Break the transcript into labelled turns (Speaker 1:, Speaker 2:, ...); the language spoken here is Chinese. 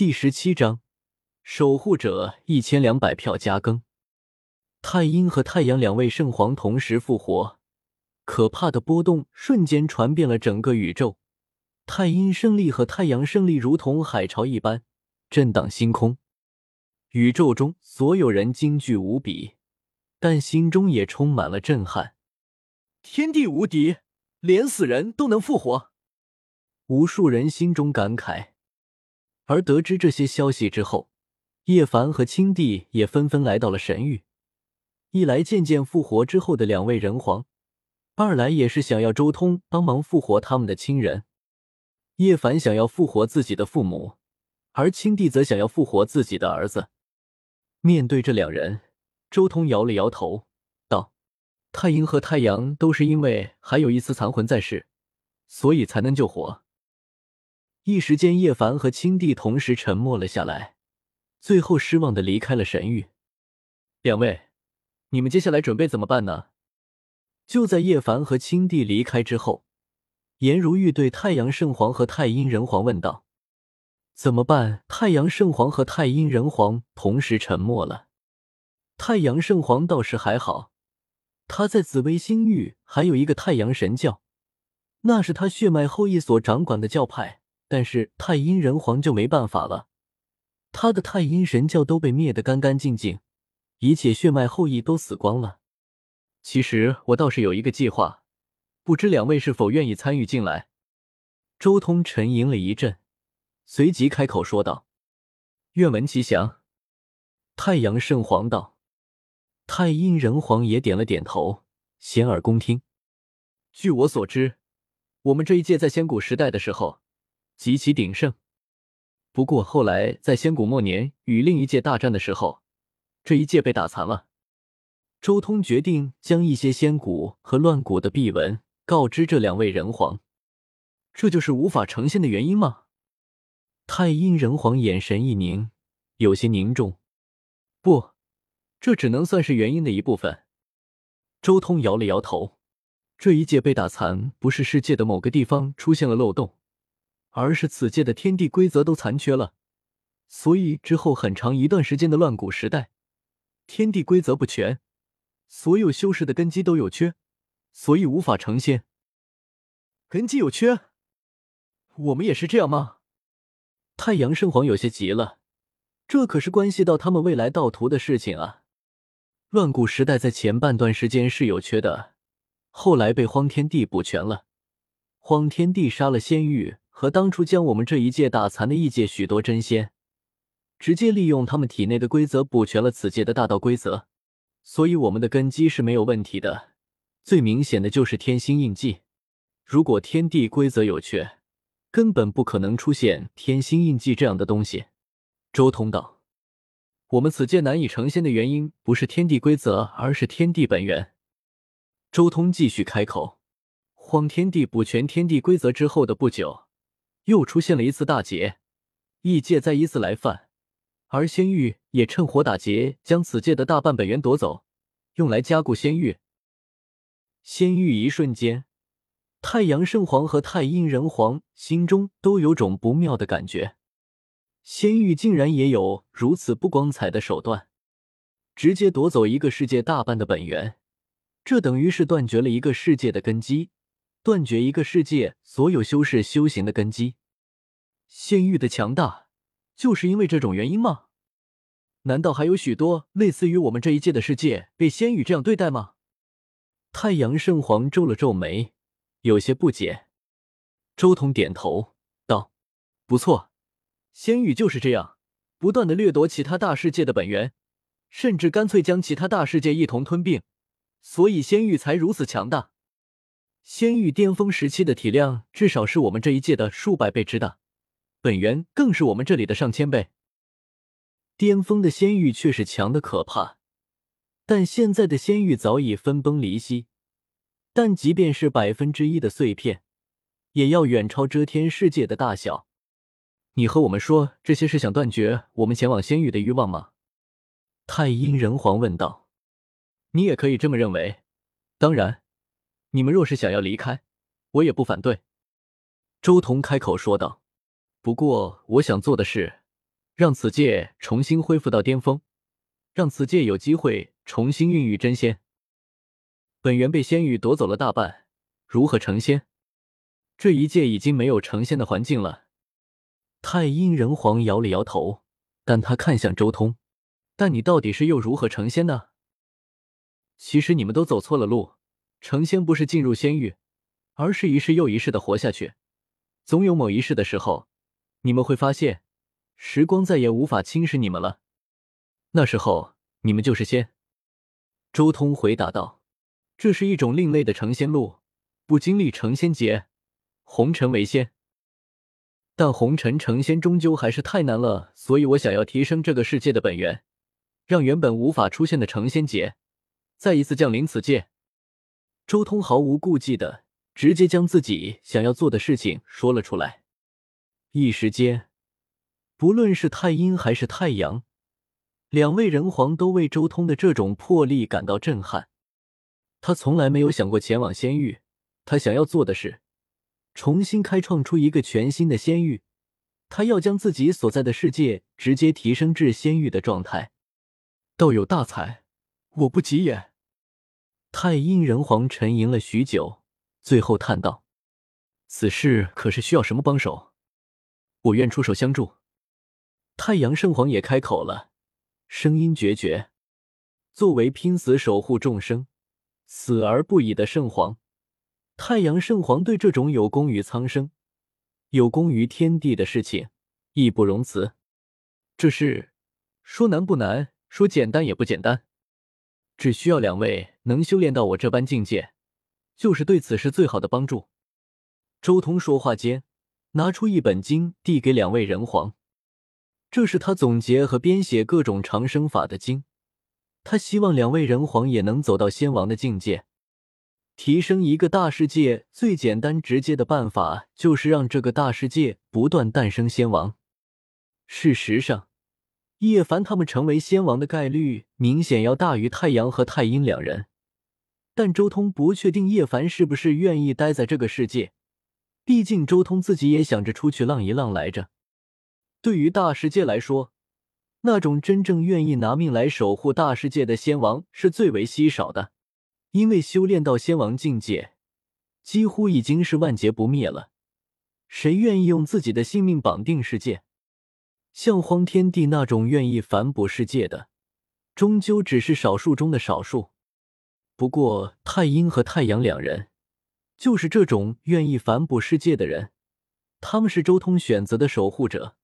Speaker 1: 第十七章，守护者一千两百票加更。太阴和太阳两位圣皇同时复活，可怕的波动瞬间传遍了整个宇宙。太阴胜利和太阳胜利如同海潮一般震荡星空，宇宙中所有人惊惧无比，但心中也充满了震撼。
Speaker 2: 天地无敌，连死人都能复活，
Speaker 1: 无数人心中感慨。而得知这些消息之后，叶凡和青帝也纷纷来到了神域。一来见见复活之后的两位人皇，二来也是想要周通帮忙复活他们的亲人。叶凡想要复活自己的父母，而青帝则想要复活自己的儿子。面对这两人，周通摇了摇头，道：“太阴和太阳都是因为还有一丝残魂在世，所以才能救活。”一时间，叶凡和青帝同时沉默了下来，最后失望的离开了神域。
Speaker 2: 两位，你们接下来准备怎么办呢？
Speaker 1: 就在叶凡和青帝离开之后，颜如玉对太阳圣皇和太阴人皇问道：“怎么办？”太阳圣皇和太阴人皇同时沉默了。太阳圣皇倒是还好，他在紫薇星域还有一个太阳神教，那是他血脉后裔所掌管的教派。但是太阴人皇就没办法了，他的太阴神教都被灭得干干净净，一切血脉后裔都死光了。
Speaker 2: 其实我倒是有一个计划，不知两位是否愿意参与进来？
Speaker 1: 周通沉吟了一阵，随即开口说道：“
Speaker 2: 愿闻其详。”
Speaker 1: 太阳圣皇道，太阴人皇也点了点头，洗耳恭听。
Speaker 2: 据我所知，我们这一届在仙古时代的时候。极其鼎盛，不过后来在仙古末年与另一界大战的时候，这一界被打残了。
Speaker 1: 周通决定将一些仙古和乱古的秘闻告知这两位人皇，
Speaker 2: 这就是无法成仙的原因吗？
Speaker 1: 太阴人皇眼神一凝，有些凝重。
Speaker 2: 不，这只能算是原因的一部分。
Speaker 1: 周通摇了摇头，这一界被打残，不是世界的某个地方出现了漏洞。而是此界的天地规则都残缺了，所以之后很长一段时间的乱古时代，天地规则不全，所有修士的根基都有缺，所以无法成仙。
Speaker 2: 根基有缺，我们也是这样吗？
Speaker 1: 太阳圣皇有些急了，这可是关系到他们未来道途的事情啊！乱古时代在前半段时间是有缺的，后来被荒天帝补全了。荒天帝杀了仙域。和当初将我们这一届打残的异界许多真仙，直接利用他们体内的规则补全了此界的大道规则，所以我们的根基是没有问题的。最明显的就是天星印记，如果天地规则有缺，根本不可能出现天星印记这样的东西。周通道，
Speaker 2: 我们此界难以成仙的原因不是天地规则，而是天地本源。
Speaker 1: 周通继续开口，荒天地补全天地规则之后的不久。又出现了一次大劫，异界再一次来犯，而仙域也趁火打劫，将此界的大半本源夺走，用来加固仙域。仙域一瞬间，太阳圣皇和太阴人皇心中都有种不妙的感觉。仙域竟然也有如此不光彩的手段，直接夺走一个世界大半的本源，这等于是断绝了一个世界的根基。断绝一个世界所有修士修行的根基，仙域的强大就是因为这种原因吗？难道还有许多类似于我们这一届的世界被仙域这样对待吗？太阳圣皇皱了皱眉，有些不解。周通点头道：“不错，仙域就是这样，不断的掠夺其他大世界的本源，甚至干脆将其他大世界一同吞并，所以仙域才如此强大。”仙域巅峰时期的体量至少是我们这一届的数百倍之大，本源更是我们这里的上千倍。巅峰的仙域却是强的可怕，但现在的仙域早已分崩离析。但即便是百分之一的碎片，也要远超遮天世界的大小。你和我们说这些是想断绝我们前往仙域的欲望吗？太阴人皇问道。
Speaker 2: 你也可以这么认为，当然。你们若是想要离开，我也不反对。”
Speaker 1: 周彤开口说道。“不过，我想做的是让此界重新恢复到巅峰，让此界有机会重新孕育真仙。本源被仙域夺走了大半，如何成仙？这一界已经没有成仙的环境了。
Speaker 2: 太阴人皇摇了摇头，但他看向周通：“
Speaker 1: 但你到底是又如何成仙呢？其实你们都走错了路，成仙不是进入仙域，而是一世又一世的活下去。总有某一世的时候，你们会发现，时光再也无法侵蚀你们了。那时候，你们就是仙。”
Speaker 2: 周通回答道：“
Speaker 1: 这是一种另类的成仙路，不经历成仙劫，红尘为仙。”但红尘成仙终究还是太难了，所以我想要提升这个世界的本源，让原本无法出现的成仙劫再一次降临此界。周通毫无顾忌的直接将自己想要做的事情说了出来，一时间，不论是太阴还是太阳，两位人皇都为周通的这种魄力感到震撼。他从来没有想过前往仙域，他想要做的是。重新开创出一个全新的仙域，他要将自己所在的世界直接提升至仙域的状态。
Speaker 2: 道有大才，我不及也。
Speaker 1: 太阴人皇沉吟了许久，最后叹道：“此事可是需要什么帮手？我愿出手相助。”太阳圣皇也开口了，声音决绝：“作为拼死守护众生、死而不已的圣皇。”太阳圣皇对这种有功于苍生、有功于天地的事情义不容辞。这事说难不难，说简单也不简单。只需要两位能修炼到我这般境界，就是对此事最好的帮助。周通说话间，拿出一本经递给两位人皇，这是他总结和编写各种长生法的经。他希望两位人皇也能走到仙王的境界。提升一个大世界最简单直接的办法，就是让这个大世界不断诞生仙王。事实上，叶凡他们成为仙王的概率明显要大于太阳和太阴两人。但周通不确定叶凡是不是愿意待在这个世界，毕竟周通自己也想着出去浪一浪来着。对于大世界来说，那种真正愿意拿命来守护大世界的仙王是最为稀少的。因为修炼到仙王境界，几乎已经是万劫不灭了。谁愿意用自己的性命绑定世界？像荒天帝那种愿意反哺世界的，终究只是少数中的少数。不过太阴和太阳两人，就是这种愿意反哺世界的人。他们是周通选择的守护者，